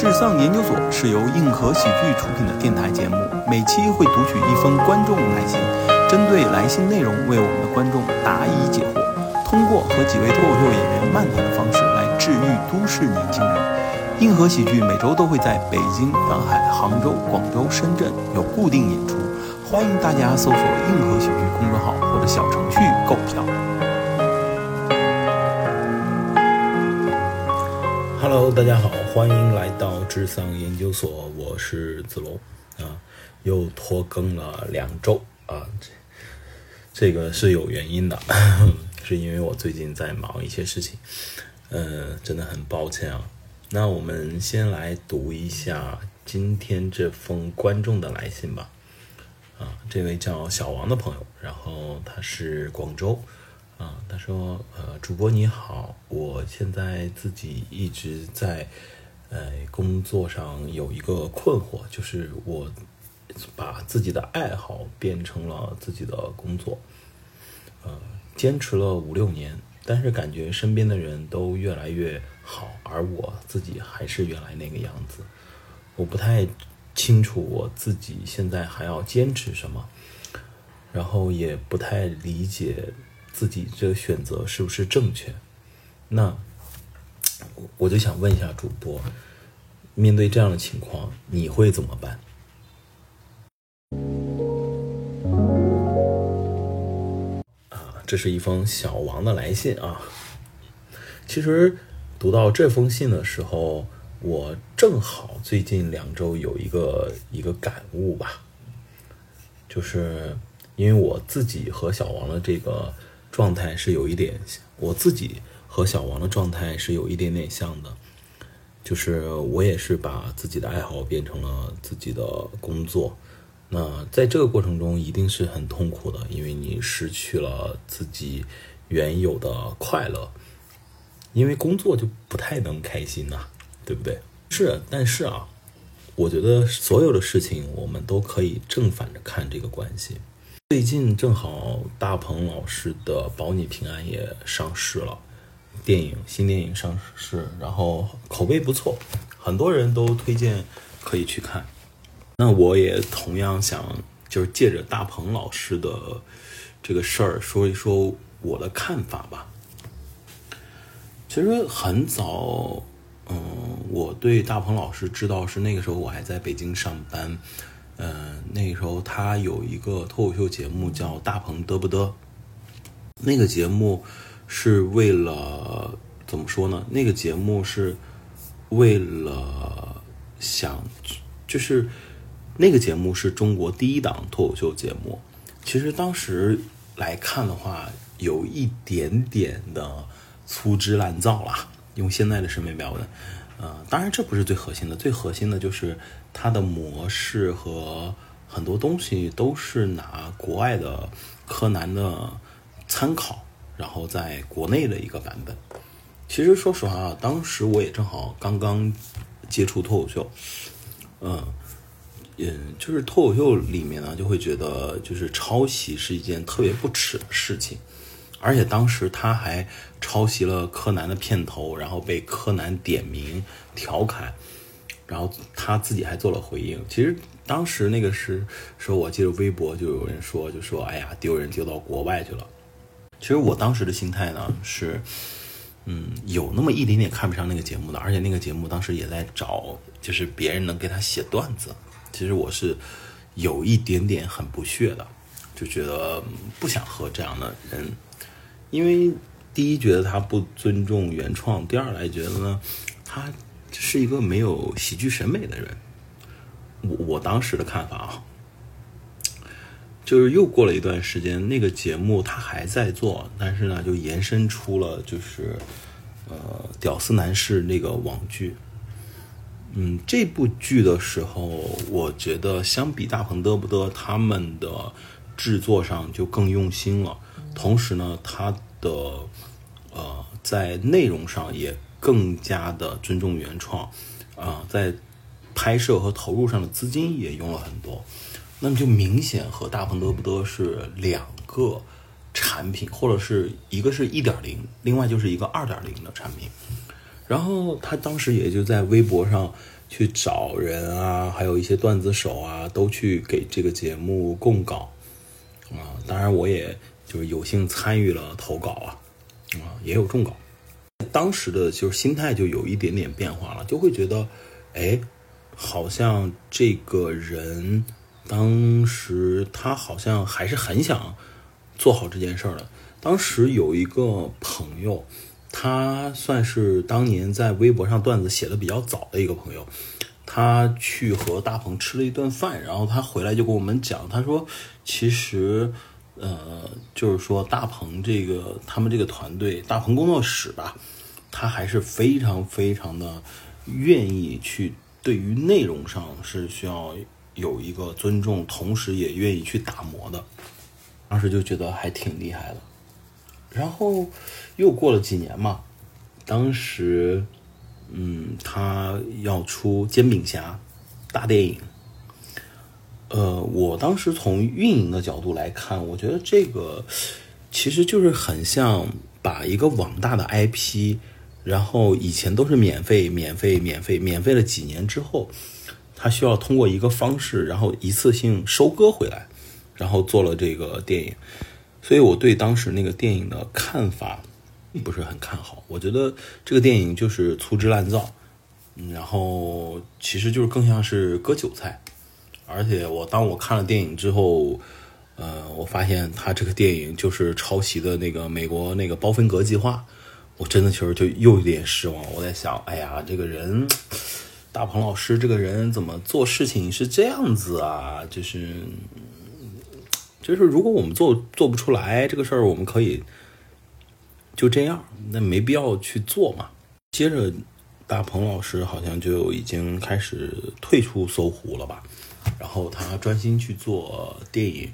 智丧研究所是由硬核喜剧出品的电台节目，每期会读取一封观众来信，针对来信内容为我们的观众答疑解惑，通过和几位脱口秀演员漫谈的方式来治愈都市年轻人。硬核喜剧每周都会在北京、上海、杭州、广州、深圳有固定演出，欢迎大家搜索“硬核喜剧”公众号或者小程序购票。Hello，大家好，欢迎来到智丧研究所，我是子龙啊，又拖更了两周啊，这这个是有原因的，是因为我最近在忙一些事情，呃，真的很抱歉啊。那我们先来读一下今天这封观众的来信吧。啊，这位叫小王的朋友，然后他是广州。啊，他说，呃，主播你好，我现在自己一直在，呃，工作上有一个困惑，就是我把自己的爱好变成了自己的工作，呃，坚持了五六年，但是感觉身边的人都越来越好，而我自己还是原来那个样子，我不太清楚我自己现在还要坚持什么，然后也不太理解。自己这个选择是不是正确？那我就想问一下主播，面对这样的情况，你会怎么办？啊，这是一封小王的来信啊。其实读到这封信的时候，我正好最近两周有一个一个感悟吧，就是因为我自己和小王的这个。状态是有一点，我自己和小王的状态是有一点点像的，就是我也是把自己的爱好变成了自己的工作。那在这个过程中一定是很痛苦的，因为你失去了自己原有的快乐，因为工作就不太能开心呐、对不对？是，但是啊，我觉得所有的事情我们都可以正反着看这个关系。最近正好大鹏老师的《保你平安》也上市了，电影新电影上市，然后口碑不错，很多人都推荐可以去看。那我也同样想，就是借着大鹏老师的这个事儿说一说我的看法吧。其实很早，嗯，我对大鹏老师知道是那个时候我还在北京上班。嗯、那个时候他有一个脱口秀节目叫《大鹏嘚不嘚》，那个节目是为了怎么说呢？那个节目是为了想，就是那个节目是中国第一档脱口秀节目。其实当时来看的话，有一点点的粗制滥造啦，用现在的审美标准。呃，当然这不是最核心的，最核心的就是它的模式和很多东西都是拿国外的柯南的参考，然后在国内的一个版本。其实说实话，当时我也正好刚刚接触脱口秀，嗯嗯，就是脱口秀里面呢，就会觉得就是抄袭是一件特别不耻的事情。而且当时他还抄袭了柯南的片头，然后被柯南点名调侃，然后他自己还做了回应。其实当时那个是说，我记得微博就有人说，就说哎呀，丢人丢到国外去了。其实我当时的心态呢是，嗯，有那么一点点看不上那个节目的，而且那个节目当时也在找，就是别人能给他写段子。其实我是有一点点很不屑的，就觉得不想和这样的人。因为第一觉得他不尊重原创，第二来觉得呢，他是一个没有喜剧审美的人。我我当时的看法啊，就是又过了一段时间，那个节目他还在做，但是呢，就延伸出了就是呃《屌丝男士》那个网剧。嗯，这部剧的时候，我觉得相比大鹏嘚不嘚他们的制作上就更用心了。同时呢，它的呃在内容上也更加的尊重原创，啊、在拍摄和投入上的资金也用了很多，那么就明显和大鹏嘚不嘚是两个产品，或者是一个是一点零，另外就是一个二点零的产品。然后他当时也就在微博上去找人啊，还有一些段子手啊，都去给这个节目供稿啊。当然，我也就是有幸参与了投稿啊，啊，也有中稿。当时的就是心态就有一点点变化了，就会觉得，哎，好像这个人当时他好像还是很想做好这件事儿的。当时有一个朋友。他算是当年在微博上段子写的比较早的一个朋友，他去和大鹏吃了一顿饭，然后他回来就跟我们讲，他说，其实，呃，就是说大鹏这个他们这个团队，大鹏工作室吧，他还是非常非常的愿意去对于内容上是需要有一个尊重，同时也愿意去打磨的，当时就觉得还挺厉害的。然后又过了几年嘛，当时，嗯，他要出《煎饼侠》大电影。呃，我当时从运营的角度来看，我觉得这个其实就是很像把一个网大的 IP，然后以前都是免费、免费、免费、免费了几年之后，他需要通过一个方式，然后一次性收割回来，然后做了这个电影。所以我对当时那个电影的看法并不是很看好，我觉得这个电影就是粗制滥造，然后其实就是更像是割韭菜。而且我当我看了电影之后，呃，我发现他这个电影就是抄袭的那个美国那个包芬格计划，我真的其实就又有点失望。我在想，哎呀，这个人大鹏老师这个人怎么做事情是这样子啊？就是。就是如果我们做做不出来这个事儿，我们可以就这样，那没必要去做嘛。接着，大鹏老师好像就已经开始退出搜狐了吧，然后他专心去做电影。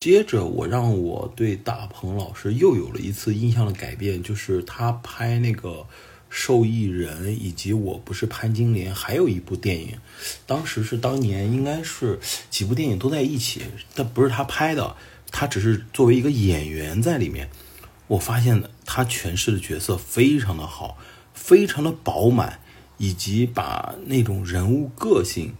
接着，我让我对大鹏老师又有了一次印象的改变，就是他拍那个。受益人以及我不是潘金莲，还有一部电影，当时是当年应该是几部电影都在一起，但不是他拍的，他只是作为一个演员在里面。我发现他诠释的角色非常的好，非常的饱满，以及把那种人物个性，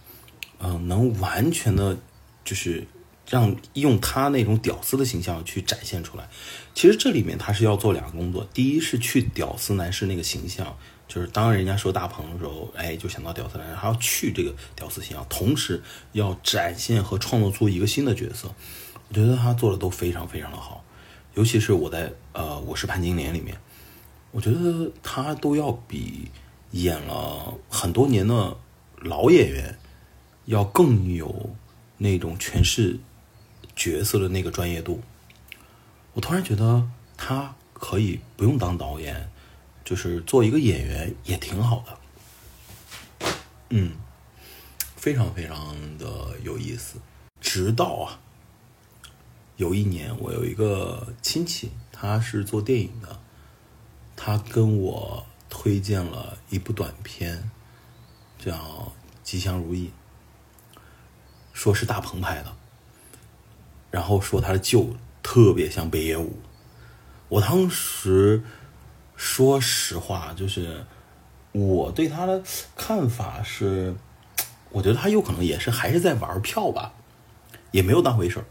嗯，能完全的，就是。让用他那种屌丝的形象去展现出来，其实这里面他是要做两个工作，第一是去屌丝男士那个形象，就是当人家说大鹏的时候，哎，就想到屌丝男，还要去这个屌丝形象，同时要展现和创作出一个新的角色，我觉得他做的都非常非常的好，尤其是我在呃我是潘金莲里面，我觉得他都要比演了很多年的老演员要更有那种诠释。角色的那个专业度，我突然觉得他可以不用当导演，就是做一个演员也挺好的。嗯，非常非常的有意思。直到啊，有一年我有一个亲戚，他是做电影的，他跟我推荐了一部短片，叫《吉祥如意》，说是大鹏拍的。然后说他的舅特别像北野武，我当时说实话，就是我对他的看法是，我觉得他有可能也是还是在玩票吧，也没有当回事儿。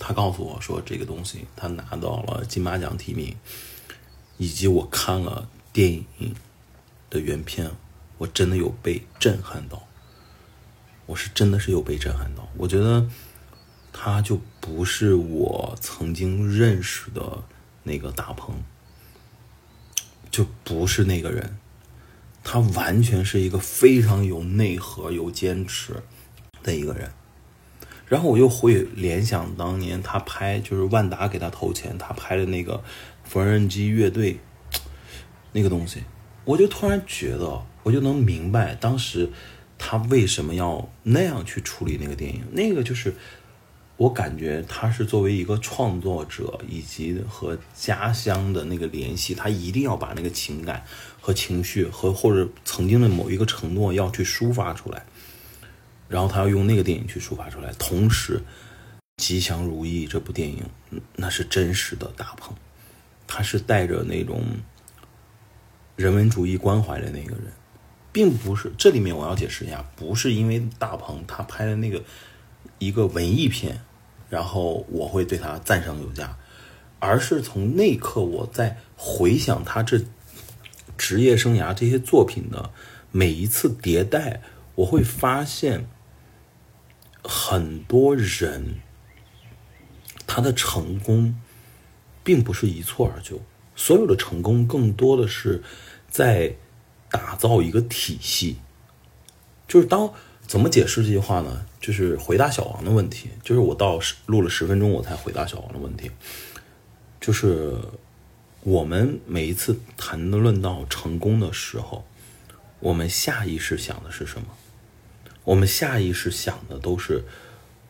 他告诉我说这个东西他拿到了金马奖提名，以及我看了电影的原片，我真的有被震撼到，我是真的是有被震撼到，我觉得。他就不是我曾经认识的那个大鹏，就不是那个人，他完全是一个非常有内核、有坚持的一个人。然后我又会联想当年他拍，就是万达给他投钱，他拍的那个缝纫机乐队那个东西，我就突然觉得，我就能明白当时他为什么要那样去处理那个电影，那个就是。我感觉他是作为一个创作者，以及和家乡的那个联系，他一定要把那个情感和情绪和或者曾经的某一个承诺要去抒发出来，然后他要用那个电影去抒发出来。同时，《吉祥如意》这部电影，那是真实的大鹏，他是带着那种人文主义关怀的那个人。并不是这里面我要解释一下，不是因为大鹏他拍的那个一个文艺片，然后我会对他赞赏有加，而是从那一刻我在回想他这职业生涯这些作品的每一次迭代，我会发现很多人他的成功并不是一蹴而就，所有的成功更多的是在。打造一个体系，就是当怎么解释这句话呢？就是回答小王的问题。就是我到录了十分钟，我才回答小王的问题。就是我们每一次谈论到成功的时候，我们下意识想的是什么？我们下意识想的都是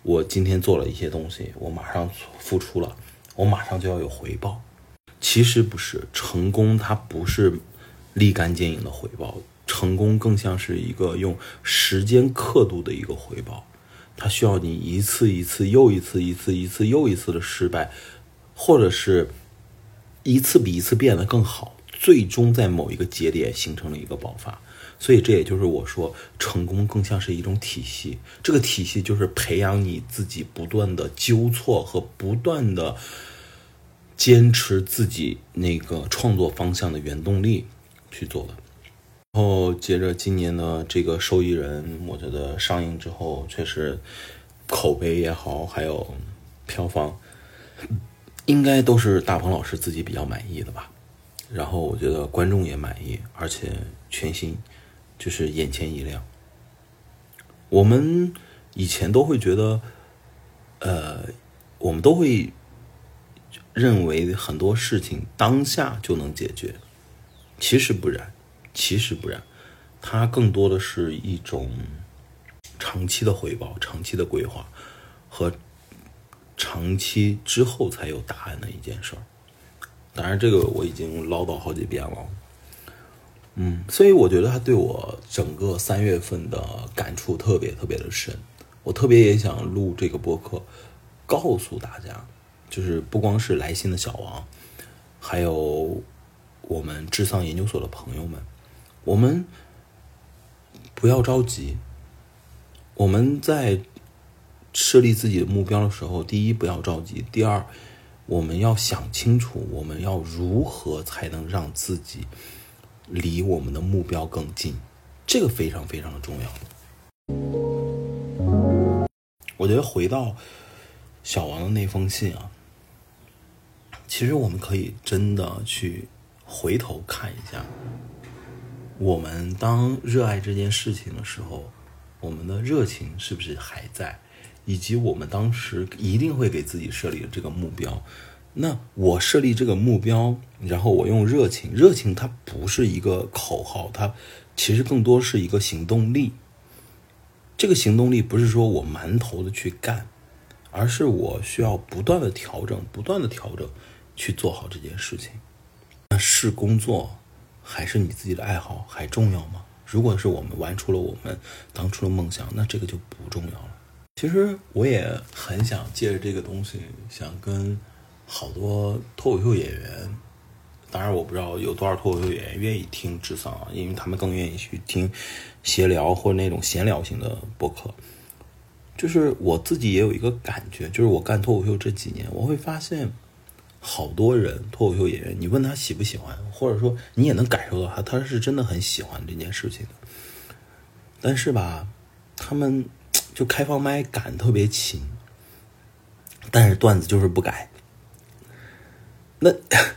我今天做了一些东西，我马上付出了，我马上就要有回报。其实不是，成功它不是。立竿见影的回报，成功更像是一个用时间刻度的一个回报，它需要你一次一次又一次、一次一次又一次的失败，或者是一次比一次变得更好，最终在某一个节点形成了一个爆发。所以这也就是我说，成功更像是一种体系，这个体系就是培养你自己不断的纠错和不断的坚持自己那个创作方向的原动力。去做的，然后接着今年的这个受益人，我觉得上映之后确实口碑也好，还有票房，应该都是大鹏老师自己比较满意的吧。然后我觉得观众也满意，而且全新，就是眼前一亮。我们以前都会觉得，呃，我们都会认为很多事情当下就能解决。其实不然，其实不然，它更多的是一种长期的回报、长期的规划和长期之后才有答案的一件事儿。当然，这个我已经唠叨好几遍了。嗯，所以我觉得他对我整个三月份的感触特别特别的深。我特别也想录这个播客，告诉大家，就是不光是来信的小王，还有。我们智丧研究所的朋友们，我们不要着急。我们在设立自己的目标的时候，第一不要着急，第二我们要想清楚，我们要如何才能让自己离我们的目标更近，这个非常非常的重要。我觉得回到小王的那封信啊，其实我们可以真的去。回头看一下，我们当热爱这件事情的时候，我们的热情是不是还在？以及我们当时一定会给自己设立的这个目标。那我设立这个目标，然后我用热情，热情它不是一个口号，它其实更多是一个行动力。这个行动力不是说我埋头的去干，而是我需要不断的调整，不断的调整，去做好这件事情。是工作，还是你自己的爱好还重要吗？如果是我们玩出了我们当初的梦想，那这个就不重要了。其实我也很想借着这个东西，想跟好多脱口秀演员，当然我不知道有多少脱口秀演员愿意听智丧，因为他们更愿意去听闲聊或者那种闲聊型的播客。就是我自己也有一个感觉，就是我干脱口秀这几年，我会发现。好多人脱口秀演员，你问他喜不喜欢，或者说你也能感受到他，他是真的很喜欢这件事情的。但是吧，他们就开放麦赶特别勤，但是段子就是不改。那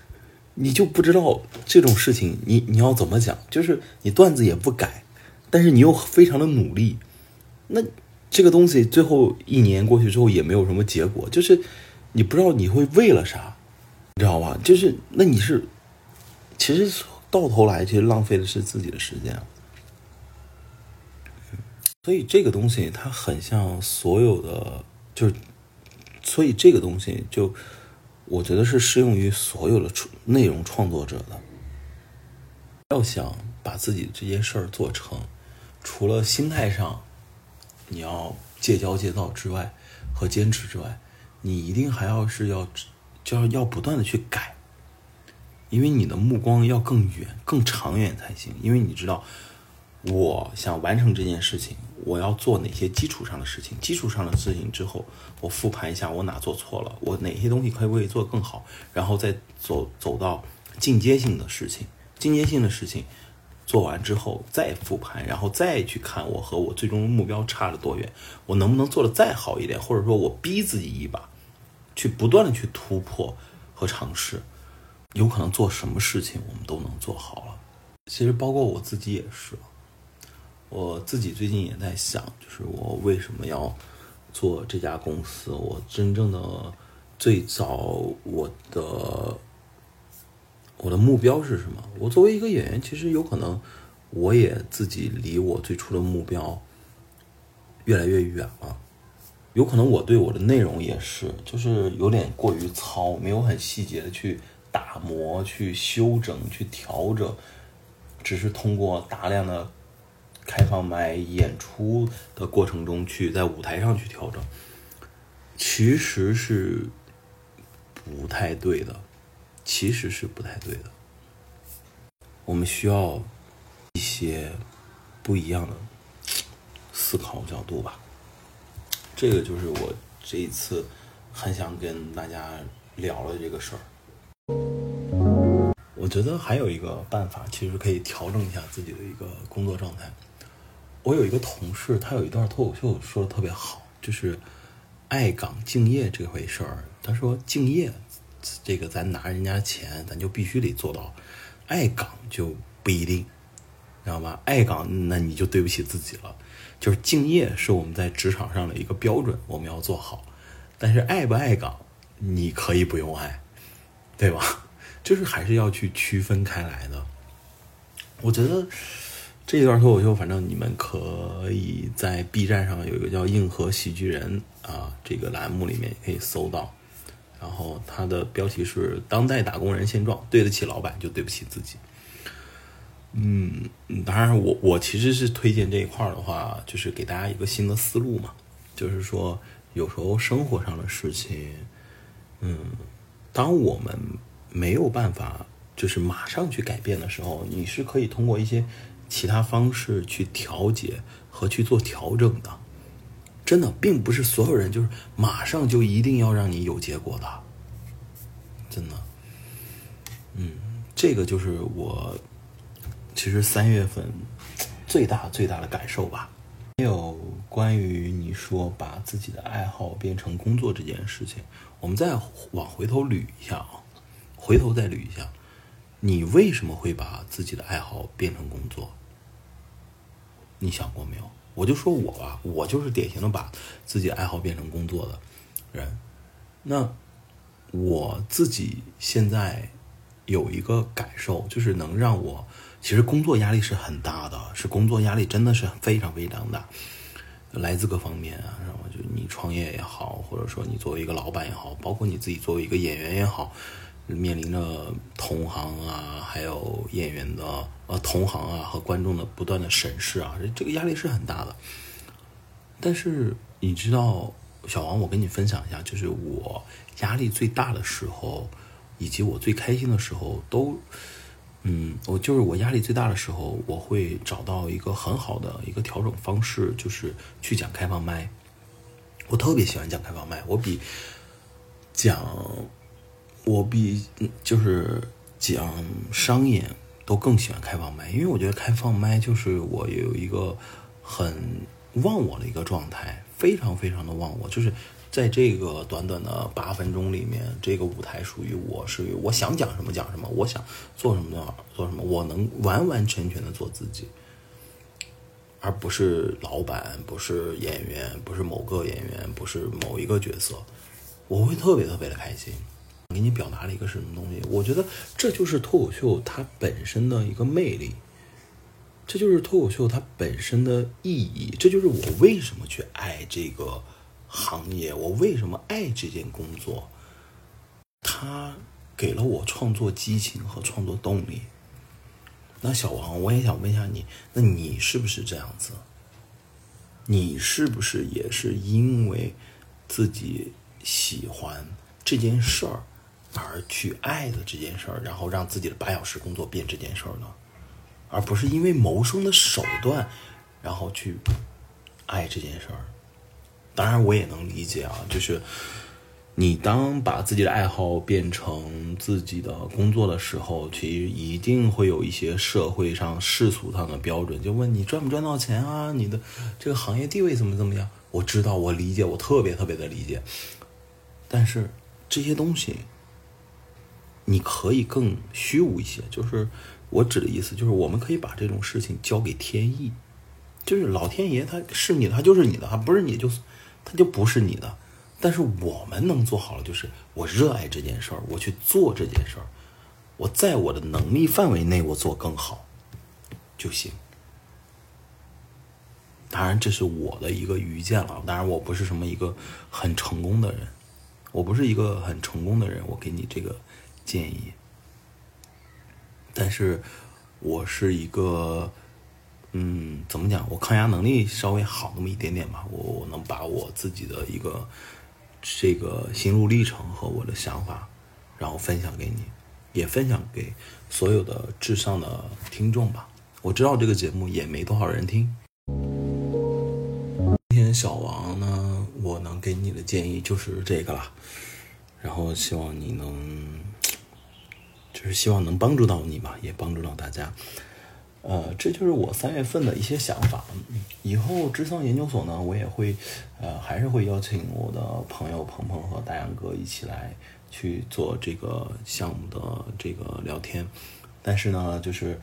你就不知道这种事情，你你要怎么讲？就是你段子也不改，但是你又非常的努力，那这个东西最后一年过去之后也没有什么结果，就是你不知道你会为了啥。你知道吧？就是那你是，其实到头来其实浪费的是自己的时间。所以这个东西它很像所有的，就，所以这个东西就我觉得是适用于所有的创内容创作者的。要想把自己这件事儿做成，除了心态上你要戒骄戒躁之外，和坚持之外，你一定还要是要。就要要不断的去改，因为你的目光要更远、更长远才行。因为你知道，我想完成这件事情，我要做哪些基础上的事情？基础上的事情之后，我复盘一下我哪做错了，我哪些东西可不可以做得更好，然后再走走到进阶性的事情。进阶性的事情做完之后再复盘，然后再去看我和我最终目标差了多远，我能不能做得再好一点，或者说我逼自己一把，去不断的去突破和尝试，有可能做什么事情我们都能做好了。其实包括我自己也是。我自己最近也在想，就是我为什么要做这家公司？我真正的最早我的我的目标是什么？我作为一个演员，其实有可能我也自己离我最初的目标越来越远了。有可能我对我的内容也是，就是有点过于糙，没有很细节的去打磨、去修整、去调整，只是通过大量的。开放麦演出的过程中，去在舞台上去调整，其实是不太对的，其实是不太对的。我们需要一些不一样的思考角度吧。这个就是我这一次很想跟大家聊的这个事儿。我觉得还有一个办法，其实可以调整一下自己的一个工作状态。我有一个同事，他有一段脱口秀说的特别好，就是爱岗敬业这回事儿。他说敬业，这个咱拿人家钱，咱就必须得做到；爱岗就不一定，知道吧？爱岗那你就对不起自己了。就是敬业是我们在职场上的一个标准，我们要做好。但是爱不爱岗，你可以不用爱，对吧？就是还是要去区分开来的。我觉得。这一段脱口秀，反正你们可以在 B 站上有一个叫“硬核喜剧人”啊这个栏目里面可以搜到，然后它的标题是“当代打工人现状，对得起老板就对不起自己”。嗯，当然我我其实是推荐这一块的话，就是给大家一个新的思路嘛，就是说有时候生活上的事情，嗯，当我们没有办法就是马上去改变的时候，你是可以通过一些。其他方式去调节和去做调整的，真的并不是所有人就是马上就一定要让你有结果的，真的。嗯，这个就是我其实三月份最大最大的感受吧。还有关于你说把自己的爱好变成工作这件事情，我们再往回头捋一下啊，回头再捋一下，你为什么会把自己的爱好变成工作？你想过没有？我就说我吧，我就是典型的把自己爱好变成工作的人。那我自己现在有一个感受，就是能让我其实工作压力是很大的，是工作压力真的是非常非常大，来自各方面啊。然后就你创业也好，或者说你作为一个老板也好，包括你自己作为一个演员也好。面临着同行啊，还有演员的呃同行啊和观众的不断的审视啊，这个压力是很大的。但是你知道，小王，我跟你分享一下，就是我压力最大的时候，以及我最开心的时候，都嗯，我就是我压力最大的时候，我会找到一个很好的一个调整方式，就是去讲开放麦。我特别喜欢讲开放麦，我比讲。我比就是讲商演都更喜欢开放麦，因为我觉得开放麦就是我有一个很忘我的一个状态，非常非常的忘我，就是在这个短短的八分钟里面，这个舞台属于我，属于我想讲什么讲什么，我想做什么做什么，我能完完全全的做自己，而不是老板，不是演员，不是某个演员，不是某一个角色，我会特别特别的开心。给你表达了一个什么东西？我觉得这就是脱口秀它本身的一个魅力，这就是脱口秀它本身的意义，这就是我为什么去爱这个行业，我为什么爱这件工作，它给了我创作激情和创作动力。那小王，我也想问一下你，那你是不是这样子？你是不是也是因为自己喜欢这件事儿？而去爱的这件事儿，然后让自己的八小时工作变这件事儿呢？而不是因为谋生的手段，然后去爱这件事儿。当然，我也能理解啊，就是你当把自己的爱好变成自己的工作的时候，其实一定会有一些社会上世俗上的标准，就问你赚不赚到钱啊？你的这个行业地位怎么怎么样？我知道，我理解，我特别特别的理解。但是这些东西，你可以更虚无一些。就是我指的意思，就是我们可以把这种事情交给天意，就是老天爷他是你的，他就是你的；他不是你，就他就不是你的。但是我们能做好了，就是我热爱这件事儿，我去做这件事儿，我在我的能力范围内，我做更好就行。当然，这是我的一个愚见了。当然，我不是什么一个很成功的人，我不是一个很成功的人。我给你这个建议，但是我是一个，嗯，怎么讲？我抗压能力稍微好那么一点点吧。我我能把我自己的一个这个心路历程和我的想法，然后分享给你，也分享给所有的至上的听众吧。我知道这个节目也没多少人听。今天小王呢，我能给你的建议就是这个了，然后希望你能，就是希望能帮助到你吧，也帮助到大家。呃，这就是我三月份的一些想法。以后智商研究所呢，我也会，呃，还是会邀请我的朋友鹏鹏和大杨哥一起来去做这个项目的这个聊天。但是呢，就是。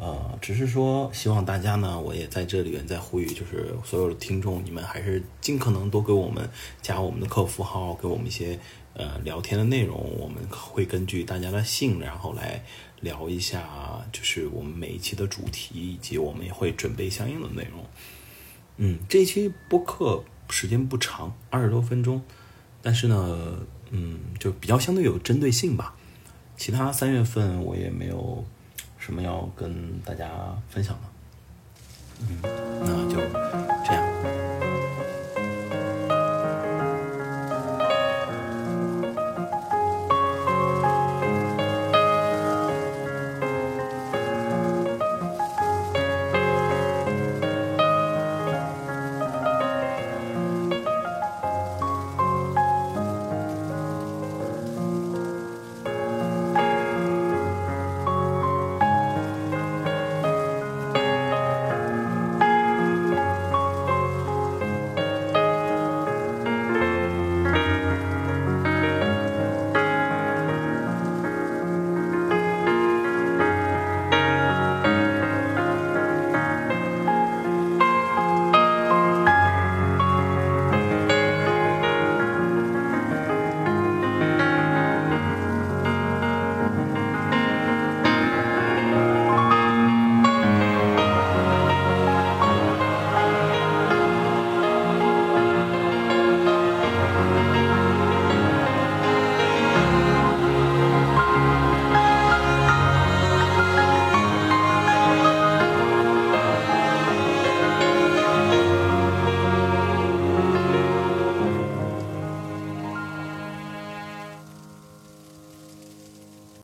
呃，只是说希望大家呢，我也在这里面再呼吁，就是所有的听众，你们还是尽可能多给我们加我们的客服号，给我们一些呃聊天的内容，我们会根据大家的信，然后来聊一下，就是我们每一期的主题，以及我们也会准备相应的内容。嗯，这一期播客时间不长，二十多分钟，但是呢，嗯，就比较相对有针对性吧。其他三月份我也没有。什么要跟大家分享的？嗯，那就这样。